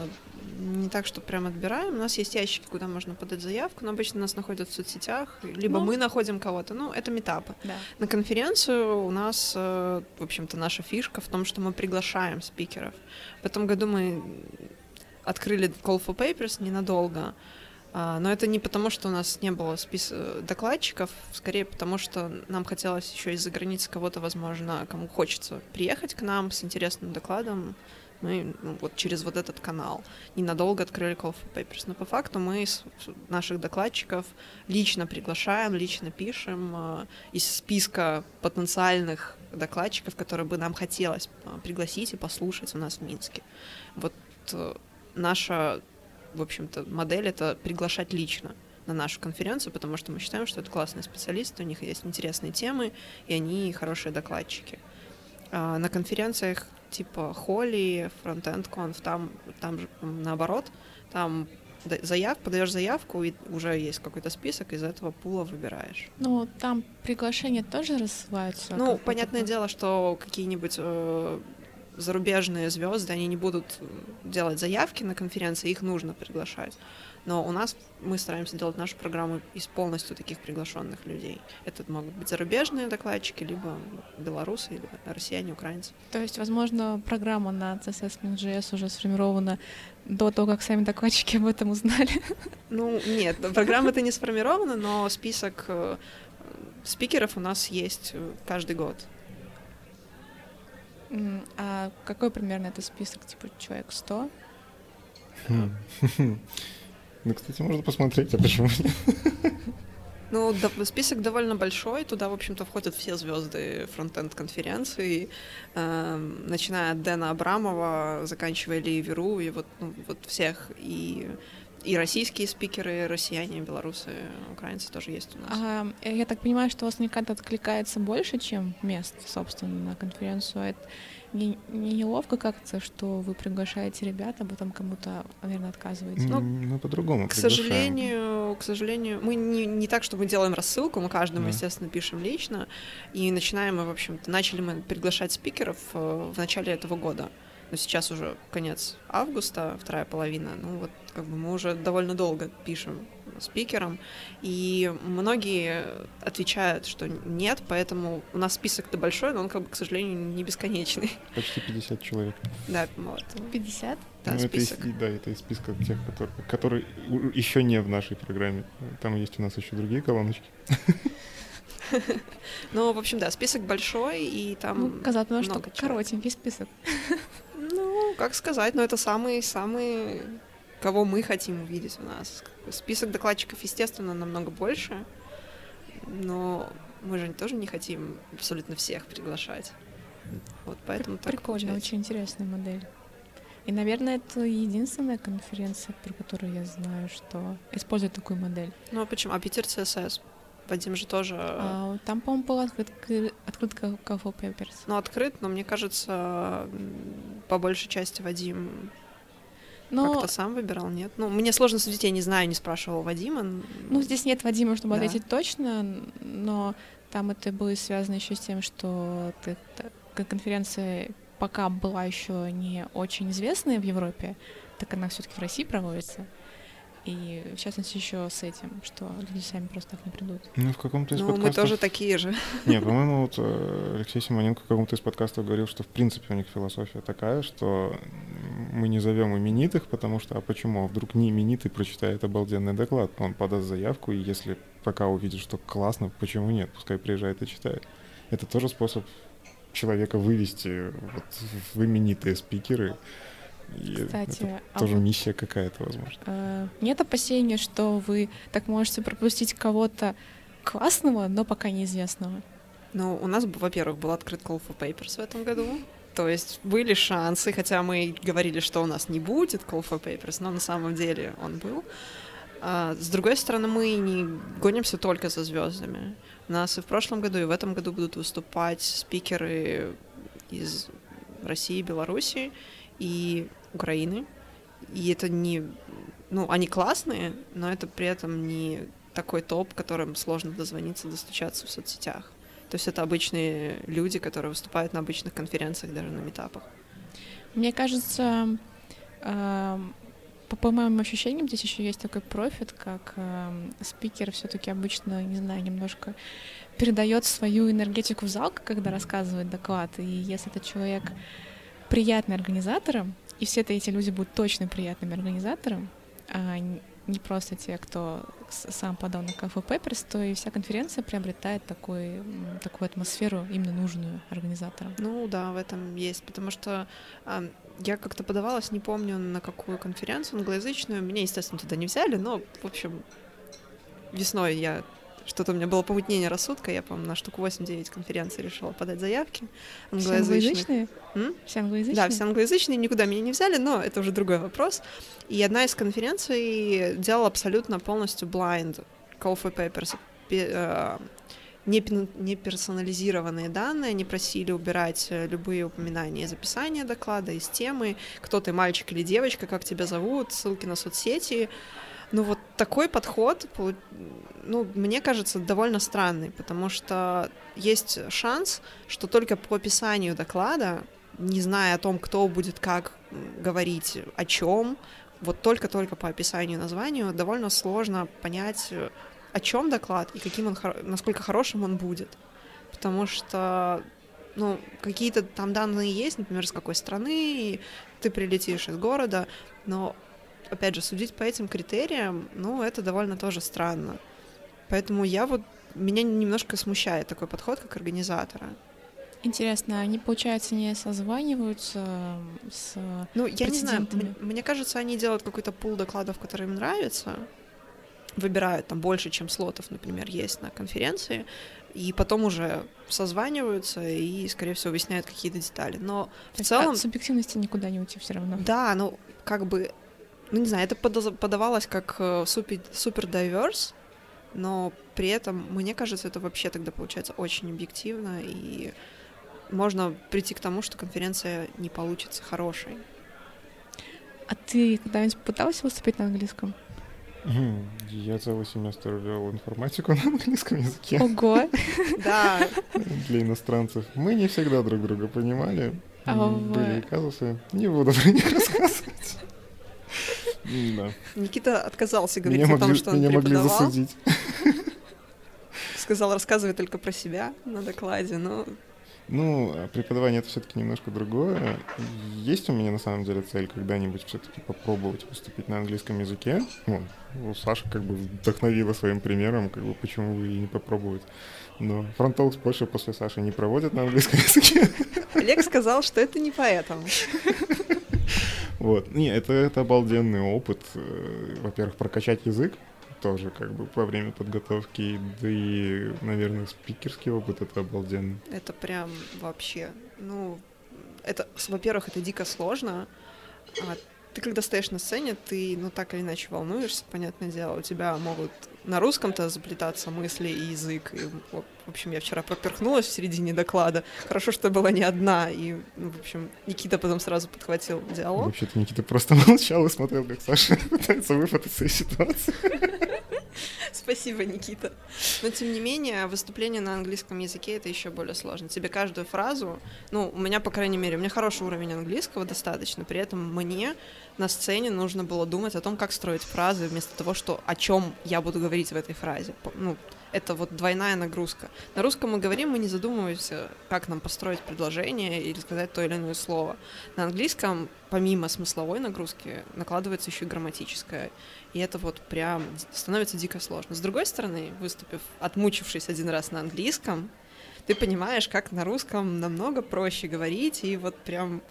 не так, что прям отбираем. У нас есть ящики, куда можно подать заявку, но обычно нас находят в соцсетях, либо Ну. мы находим кого-то. Ну, это метапы. Да. На конференцию у нас, э, в общем-то, наша фишка в том, что мы приглашаем спикеров. В этом году мы открыли Call for Papers ненадолго, а, но это не потому, что у нас не было спис... э, докладчиков, скорее потому, что нам хотелось еще из-за границы кого-то, возможно, кому хочется приехать к нам с интересным докладом. Мы ну, вот через вот этот канал ненадолго открыли Call for Papers. Но по факту мы с- наших докладчиков лично приглашаем, лично пишем э, из списка потенциальных докладчиков, которые бы нам хотелось э, пригласить и послушать у нас в Минске. Вот э, наша, в общем-то, модель — это приглашать лично на нашу конференцию, потому что мы считаем, что это классные специалисты, у них есть интересные темы, и они хорошие докладчики. А на конференциях типа Холли, Frontend Conf, там, там же наоборот, там заяв, подаешь заявку, и уже есть какой-то список, из этого пула выбираешь. Ну, там приглашения тоже рассылаются? Ну, понятное такое? дело, что какие-нибудь э, зарубежные звезды, они не будут э, делать заявки на конференции, их нужно приглашать. Но у нас мы стараемся делать нашу программу из полностью таких приглашенных людей. Это могут быть зарубежные докладчики, либо белорусы, либо россияне, украинцы. То есть, возможно, программа на CSS.js уже сформирована до того, как сами докладчики об этом узнали. Ну, нет, программа-то не сформирована, но список э, спикеров у нас есть э, каждый год. А какой примерно это список? Типа человек 100? Ну, кстати, можно посмотреть, а почему нет? Ну, да- список довольно большой. Туда, в общем-то, входят все звезды фронтенд конференции, эм, начиная от Дэна Абрамова, заканчивая Ли Веру, и вот, ну, вот всех. И, и российские спикеры, и россияне, и белорусы, и украинцы тоже есть у нас. А, я так понимаю, что у вас никак откликается больше, чем мест, собственно, на конференцию. А Это не, не неловко как-то, что вы приглашаете ребят, а потом кому-то, наверное, отказываете? Ну, Мы по-другому К приглашаем. сожалению, к сожалению, мы не, не так, что мы делаем рассылку, мы каждому, Да. естественно, пишем лично. И начинаем мы, в общем-то, начали мы приглашать спикеров э, в начале этого года. Но сейчас уже конец августа, вторая половина. Ну вот, как бы мы уже довольно долго пишем спикерам, и многие отвечают, что нет, поэтому у нас список-то большой, но он, как бы, к сожалению, не бесконечный. Почти 50 человек. Да, вот. 50? Да, Ну, это из, список. да, это из списка тех, которые, которые еще не в нашей программе. Там есть у нас еще другие колоночки. Ну, в общем, да, список большой, и там... Ну, казалось бы, что коротенький список. Как сказать, но это самые-самые, кого мы хотим увидеть у нас. Список докладчиков, естественно, намного больше, но мы же тоже не хотим абсолютно всех приглашать. Вот поэтому так Прикольно, получается. очень интересная модель. И, наверное, это единственная конференция, про которую я знаю, что использует такую модель. Ну а почему? А Питер CSS? Вадим же тоже... А, там, по-моему, был открыт, открыт Coffee Papers. Ну, открыт, но мне кажется, по большей части Вадим Но, как-то сам выбирал, нет? Ну, мне сложно судить, я не знаю, не спрашивала Вадима. ну, здесь нет Вадима, чтобы Да. ответить точно, но там это было связано еще с тем, что ты- конференция пока была еще не очень известная в Европе, так она все-таки в России проводится. И в частности еще с этим, что люди сами просто так не придут. Ну, в каком-то из Ну, мы подкастов... тоже такие же. Не, по-моему, вот э, Алексей Симоненко в каком-то из подкастов говорил, что в принципе у них философия такая, что мы не зовем именитых, потому что, а почему? А вдруг не именитый прочитает обалденный доклад, он подаст заявку, и если пока увидит, что классно, почему нет? Пускай приезжает и читает. Это тоже способ человека вывести вот в именитые спикеры. И Кстати, это а тоже вот, миссия какая-то, возможно. э, нет опасения, что вы так можете пропустить кого-то классного, но пока неизвестного? Ну, у нас, во-первых, был открыт Call for Papers в этом году. То есть были шансы, хотя мы говорили, что у нас не будет Call for Papers, но на самом деле он был. А, с другой стороны, мы не гонимся только за звездами. У нас и в прошлом году, и в этом году будут выступать спикеры из России, Беларуси и Украины. И это не... Ну, они классные, но это при этом не такой топ, которым сложно дозвониться, достучаться в соцсетях. То есть это обычные люди, которые выступают на обычных конференциях, даже на метапах. Мне кажется, эм, по, по моим ощущениям, здесь еще есть такой профит, как эм, спикер все-таки обычно, не знаю, немножко передает свою энергетику в зал, когда рассказывает доклад. И если этот человек приятный организатором, и все эти люди будут точно приятными организатором, а не просто те, кто сам подал на Cafe Papers, то и вся конференция приобретает такой, такую атмосферу, именно нужную организаторам. Ну да, в этом есть, потому что а, я как-то подавалась, не помню на какую конференцию англоязычную. Меня, естественно, туда не взяли, но, в общем, весной я что-то у меня было помутнение рассудка, я, по-моему, на штуку 8-9 конференций решила подать заявки англоязычные? М? Все англоязычные? Да, все англоязычные, никуда меня не взяли, но это уже другой вопрос. И одна из конференций делала абсолютно полностью blind call for papers. Э, не персонализированные данные, они просили убирать э, любые упоминания из описания доклада, из темы, кто ты, мальчик или девочка, как тебя зовут, ссылки на соцсети. Ну вот такой подход, ну, мне кажется, довольно странный, потому что есть шанс, что только по описанию доклада не зная о том, кто будет как говорить, о чем, вот только-только по описанию названию довольно сложно понять, о чем доклад и каким он, насколько хорошим он будет. Потому что, ну, какие-то там данные есть, например, с какой страны ты прилетишь из города, но, опять же, судить по этим критериям, ну, это довольно тоже странно. Поэтому я вот, меня немножко смущает такой подход как организатора. Интересно, они, получается, не созваниваются с... Ну, я не знаю, мне кажется, они делают какой-то пул докладов, которые им нравятся, выбирают там больше, чем слотов, например, есть на конференции, и потом уже созваниваются и, скорее всего, выясняют какие-то детали. Но в То есть целом, от субъективности никуда не уйти все равно. да, ну, как бы, ну, не знаю, это подавалось как э, супер, супер diverse, но при этом, мне кажется, это вообще тогда получается очень объективно, и можно прийти к тому, что конференция не получится хорошей. А ты когда-нибудь пытался выступить на английском? Я целый семестр вел информатику на английском языке Ого! Да, для иностранцев. Мы не всегда друг друга понимали. Были казусы. Не буду про них рассказывать. Да. Никита отказался говорить Меня о том, могли, что он меня могли преподавал. засудить. Сказал, рассказывай только про себя на докладе, но Ну, а преподавание это все-таки немножко другое. Есть у меня на самом деле цель когда-нибудь все-таки попробовать выступить на английском языке. Ну, у Саши как бы вдохновила своим примером, как бы почему бы и не попробовать. Но фронтолкс больше после Саши не проводят на английском языке. Олег сказал, что это не поэтому. Вот. Не, это, это обалденный опыт. э, Во-первых, прокачать язык. тоже как бы во время подготовки, да и, наверное, спикерский опыт это обалденно. Это прям вообще, ну, это, во-первых, это дико сложно, а ты когда стоишь на сцене, ты, ну, так или иначе волнуешься, понятное дело, у тебя могут на русском-то заплетаться мысли и язык. И, в общем, я вчера проперхнулась в середине доклада. Хорошо, что была не одна. И, ну, в общем, Никита потом сразу подхватил диалог. Вообще-то Никита просто молчал и смотрел, как Саша пытается выпутаться из ситуации. Спасибо, Никита. Но тем не менее, выступление на английском языке это еще более сложно. Тебе каждую фразу, ну, у меня, по крайней мере, у меня хороший уровень английского достаточно, при этом мне на сцене нужно было думать о том, как строить фразы, вместо того, что о чем я буду говорить в этой фразе. Ну, это вот двойная нагрузка. На русском мы говорим, мы не задумываемся, как нам построить предложение или сказать то или иное слово. На английском, помимо смысловой нагрузки, накладывается еще и грамматическая. И это вот прям становится дико сложно. С другой стороны, выступив, отмучившись один раз на английском, ты понимаешь, как на русском намного проще говорить, и вот прям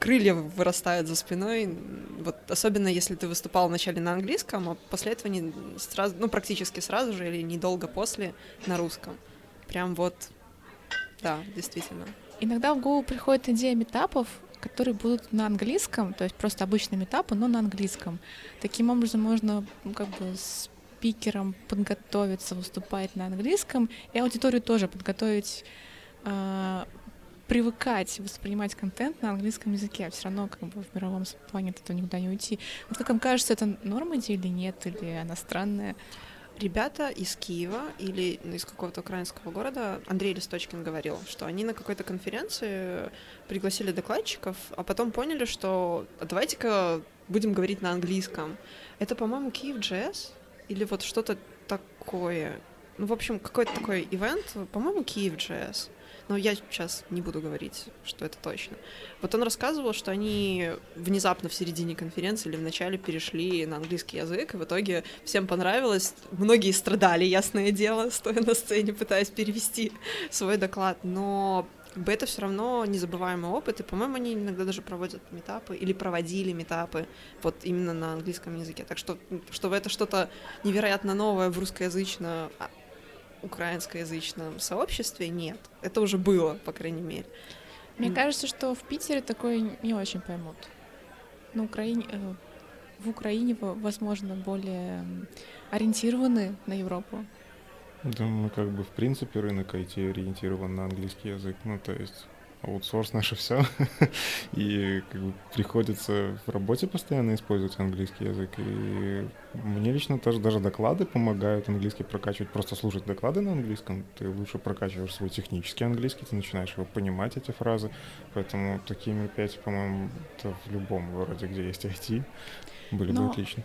крылья вырастают за спиной. Вот особенно если ты выступал вначале на английском, а после этого не сразу, ну практически сразу же или недолго после на русском. Прям вот, да, действительно. Иногда в голову приходит идея метапов, которые будут на английском, то есть просто обычные метапы, но на английском. Таким образом можно ну, как бы с спикером подготовиться, выступать на английском, и аудиторию тоже подготовить а, привыкать воспринимать контент на английском языке, а все равно как бы в мировом плане от никуда не уйти. Вот как вам кажется, это норма или нет, или она странная? Ребята из Киева или из какого-то украинского города, Андрей Листочкин говорил, что они на какой-то конференции пригласили докладчиков, а потом поняли, что давайте-ка будем говорить на английском. Это, по-моему, Киев Джесс или вот что-то такое. Ну, в общем, какой-то такой ивент, по-моему, Киев Джесс но я сейчас не буду говорить, что это точно. Вот он рассказывал, что они внезапно в середине конференции или в начале перешли на английский язык, и в итоге всем понравилось. Многие страдали, ясное дело, стоя на сцене, пытаясь перевести свой доклад, но это все равно незабываемый опыт, и, по-моему, они иногда даже проводят метапы или проводили метапы вот именно на английском языке. Так что, что это что-то невероятно новое в русскоязычном а, украинскоязычном сообществе нет. Это уже было, по крайней мере. Мне кажется, что в Питере такое не очень поймут. На Украине, э, в Украине, возможно, более ориентированы на Европу. Да, мы как бы в принципе рынок IT ориентирован на английский язык. Ну, то есть аутсорс наше все. и как бы приходится в работе постоянно использовать английский язык. И мне лично тоже даже доклады помогают английский прокачивать. Просто слушать доклады на английском, ты лучше прокачиваешь свой технический английский, ты начинаешь его понимать, эти фразы. Поэтому такие мероприятия, по-моему, в любом городе, где есть IT, были Но... бы отлично.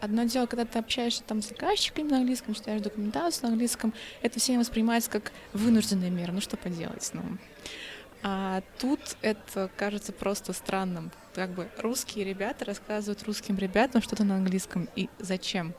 Одно дело, когда ты общаешься там с заказчиками на английском, читаешь документацию на английском, это всем воспринимается как вынужденная мера. Ну что поделать, ну. А тут это кажется просто странным. Как бы русские ребята рассказывают русским ребятам что-то на английском. И зачем?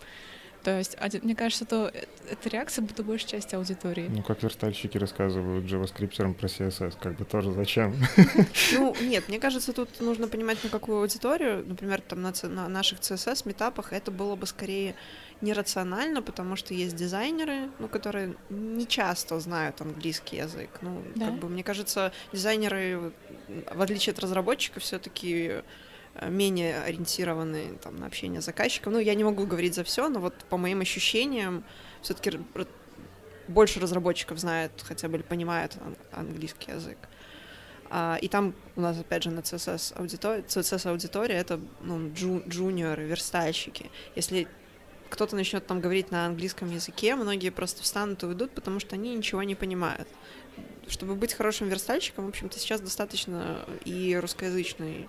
То есть, мне кажется, то эта реакция будет большей части аудитории. Ну, как верстальщики рассказывают JavaScript про CSS, как бы тоже зачем? Ну, нет, мне кажется, тут нужно понимать, на какую аудиторию. Например, там на, на наших CSS-метапах это было бы скорее нерационально, потому что есть дизайнеры, ну, которые не часто знают английский язык. Ну, да? как бы, мне кажется, дизайнеры, в отличие от разработчиков, все-таки э, менее ориентированы там, на общение с заказчиком. Ну, я не могу говорить за все, но вот по моим ощущениям, все-таки больше разработчиков знают, хотя бы понимают английский язык. А, и там у нас, опять же, на CSS аудитория, CSS аудитория это ну, джу, джуниоры, верстальщики. Если кто-то начнет там говорить на английском языке, многие просто встанут и уйдут, потому что они ничего не понимают. Чтобы быть хорошим верстальщиком, в общем-то, сейчас достаточно и русскоязычной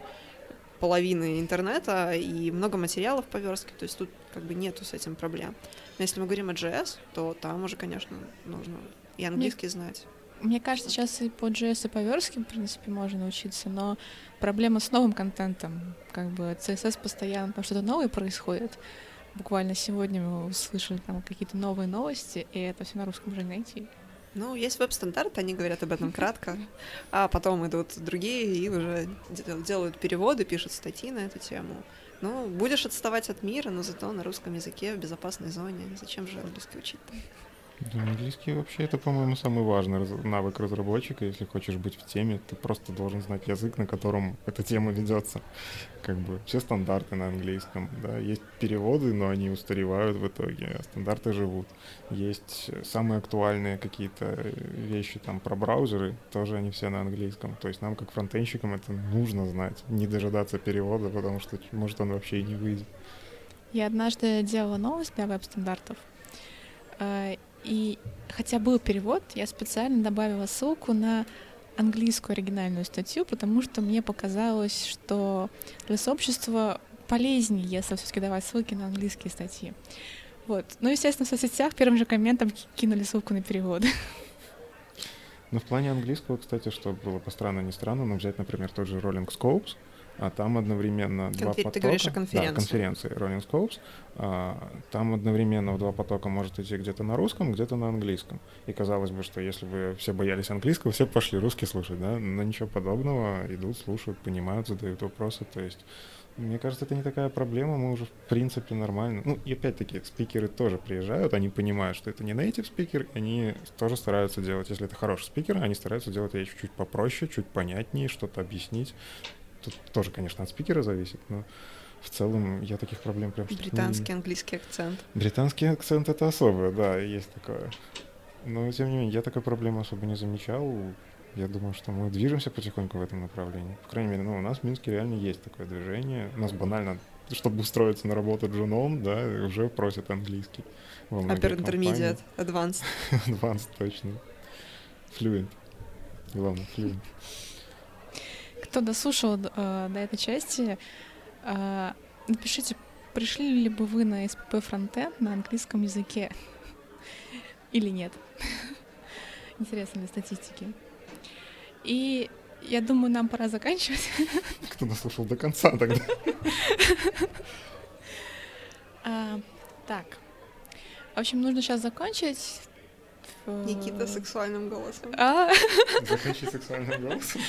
половины интернета и много материалов по верстке, то есть тут как бы нету с этим проблем. Но если мы говорим о JS, то там уже, конечно, нужно и английский мне, знать. Мне кажется, сейчас и по JS, и по верстке, в принципе, можно научиться, но проблема с новым контентом. Как бы CSS постоянно там что-то новое происходит, Буквально сегодня мы услышали там какие-то новые новости, и это все на русском уже найти. Ну, есть веб-стандарт, они говорят об этом кратко, а потом идут другие и уже делают переводы, пишут статьи на эту тему. Ну, будешь отставать от мира, но зато на русском языке в безопасной зоне. Зачем же английский учить-то? Да, английский вообще это, по-моему, самый важный раз- навык разработчика. Если хочешь быть в теме, ты просто должен знать язык, на котором эта тема ведется. Как бы все стандарты на английском, да, есть переводы, но они устаревают в итоге, а стандарты живут. Есть самые актуальные какие-то вещи там про браузеры, тоже они все на английском. То есть нам, как фронтенщикам, это нужно знать, не дожидаться перевода, потому что может он вообще и не выйдет. Я однажды делала новость для веб-стандартов, э, и хотя был перевод, я специально добавила ссылку на английскую оригинальную статью, потому что мне показалось, что для сообщества полезнее, если все-таки давать ссылки на английские статьи. Вот. Ну, естественно, в соцсетях первым же комментом кинули ссылку на перевод. Ну, в плане английского, кстати, что было по странно, не странно, но взять, например, тот же Rolling Scopes, а там одновременно Конфи... два потока. Ты говоришь о конференции. Да, конференции Rolling Scopes. А, там одновременно в два потока может идти где-то на русском, где-то на английском. И казалось бы, что если бы все боялись английского, все пошли русский слушать, да? Но ничего подобного. Идут, слушают, понимают, задают вопросы. То есть мне кажется, это не такая проблема, мы уже в принципе нормально. Ну, и опять-таки, спикеры тоже приезжают, они понимают, что это не native спикер, они тоже стараются делать, если это хороший спикер, они стараются делать речь чуть попроще, чуть понятнее, что-то объяснить. Тут тоже, конечно, от спикера зависит, но в целом я таких проблем прям... Британский, не... английский акцент. Британский акцент — это особое, да, есть такое. Но, тем не менее, я такой проблемы особо не замечал. Я думаю, что мы движемся потихоньку в этом направлении. По крайней мере, ну, у нас в Минске реально есть такое движение. У нас банально, чтобы устроиться на работу джуном, да, уже просят английский. Upper Intermediate, Advanced. Advanced, точно. Fluent. Главное, fluent кто дослушал э, до этой части, э, напишите, пришли ли бы вы на SPP фронтенд на английском языке или нет. Интересно для статистики. И я думаю, нам пора заканчивать. Кто дослушал до конца тогда? а, так. В общем, нужно сейчас закончить. Никита сексуальным голосом. А? Закончить сексуальным голосом?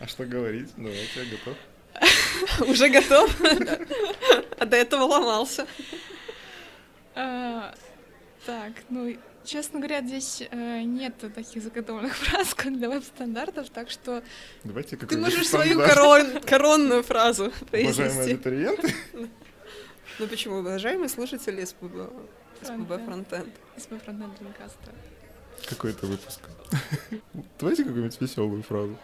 А что говорить? Давайте, я готов. Уже готов? А до этого ломался. А, так, ну, честно говоря, здесь э, нет таких заготовленных фраз, как для веб-стандартов, так что... Давайте Ты можешь свою корон, коронную фразу произнести. Уважаемые абитуриенты. Ну почему? Уважаемые слушатели СПБ, СПБ Фронтенд. СПБ Фронтенд. Какой это выпуск? Давайте какую-нибудь веселую фразу.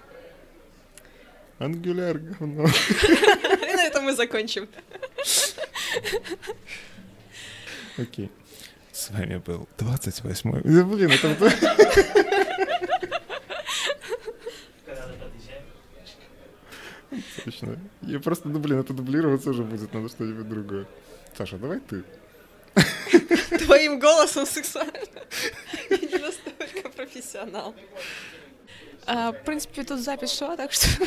Ангуляр говно. И на этом мы закончим. Окей. С вами был 28-й. Да, блин, это... Точно. Я просто, ну, блин, это дублироваться уже будет, надо что-нибудь другое. Саша, давай ты. Твоим голосом сексуально. Я не настолько профессионал. А, в принципе, тут запись шла, так что...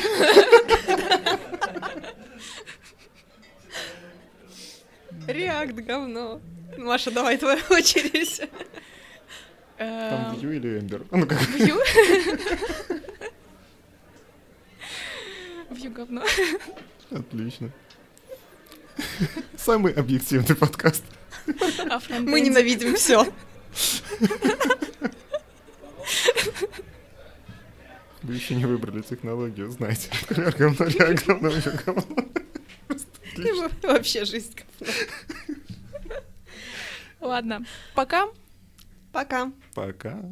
Реакт говно. Маша, давай твоя очередь. Там Вью или Эмбер? Ну, как... Вью? Вью говно. Отлично. Самый объективный подкаст. А Мы ненавидим все. Вы еще не выбрали технологию, знаете. Например, говно, говно, говно. Вообще жизнь говно. Ладно, пока. Пока. Пока.